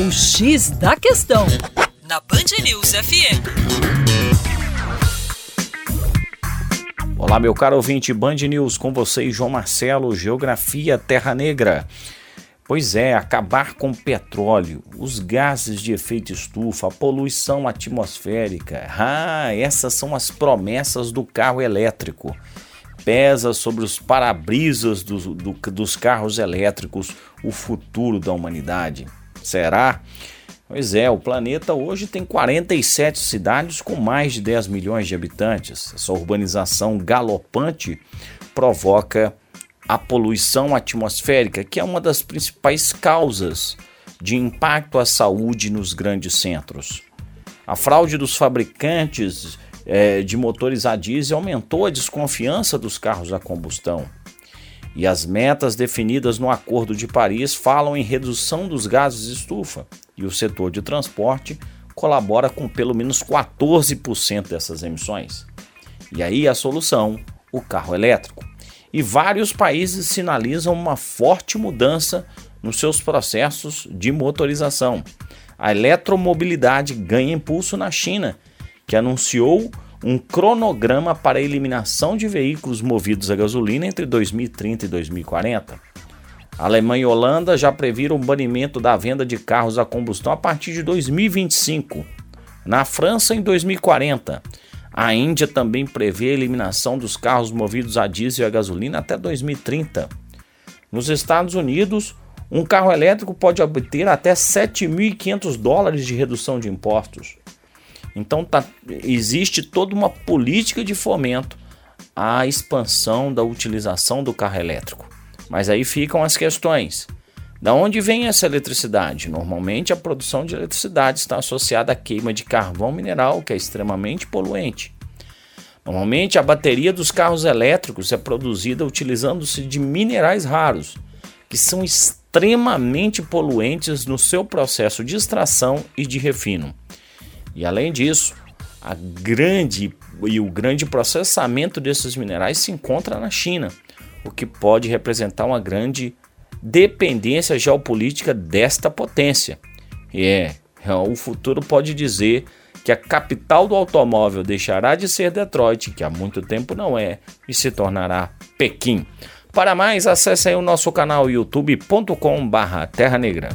O X da Questão, na Band News FM. Olá, meu caro ouvinte Band News, com vocês, João Marcelo, Geografia Terra Negra. Pois é, acabar com petróleo, os gases de efeito estufa, a poluição atmosférica. Ah, essas são as promessas do carro elétrico. Pesa sobre os para-brisas do, do, dos carros elétricos o futuro da humanidade. Será? Pois é, o planeta hoje tem 47 cidades com mais de 10 milhões de habitantes. Essa urbanização galopante provoca a poluição atmosférica, que é uma das principais causas de impacto à saúde nos grandes centros. A fraude dos fabricantes é, de motores a diesel aumentou a desconfiança dos carros a combustão. E as metas definidas no Acordo de Paris falam em redução dos gases de estufa, e o setor de transporte colabora com pelo menos 14% dessas emissões. E aí a solução: o carro elétrico e vários países sinalizam uma forte mudança nos seus processos de motorização. A eletromobilidade ganha impulso na China, que anunciou um cronograma para a eliminação de veículos movidos a gasolina entre 2030 e 2040. A Alemanha e a Holanda já previram o banimento da venda de carros a combustão a partir de 2025. Na França, em 2040. A Índia também prevê a eliminação dos carros movidos a diesel e a gasolina até 2030. Nos Estados Unidos, um carro elétrico pode obter até 7.500 dólares de redução de impostos. Então tá, existe toda uma política de fomento à expansão da utilização do carro elétrico. Mas aí ficam as questões. Da onde vem essa eletricidade? Normalmente a produção de eletricidade está associada à queima de carvão mineral, que é extremamente poluente. Normalmente a bateria dos carros elétricos é produzida utilizando-se de minerais raros, que são extremamente poluentes no seu processo de extração e de refino. E além disso, a grande e o grande processamento desses minerais se encontra na China, o que pode representar uma grande dependência geopolítica desta potência. E é, o futuro pode dizer que a capital do automóvel deixará de ser Detroit, que há muito tempo não é, e se tornará Pequim. Para mais, acesse aí o nosso canal youtube.com/terra negra.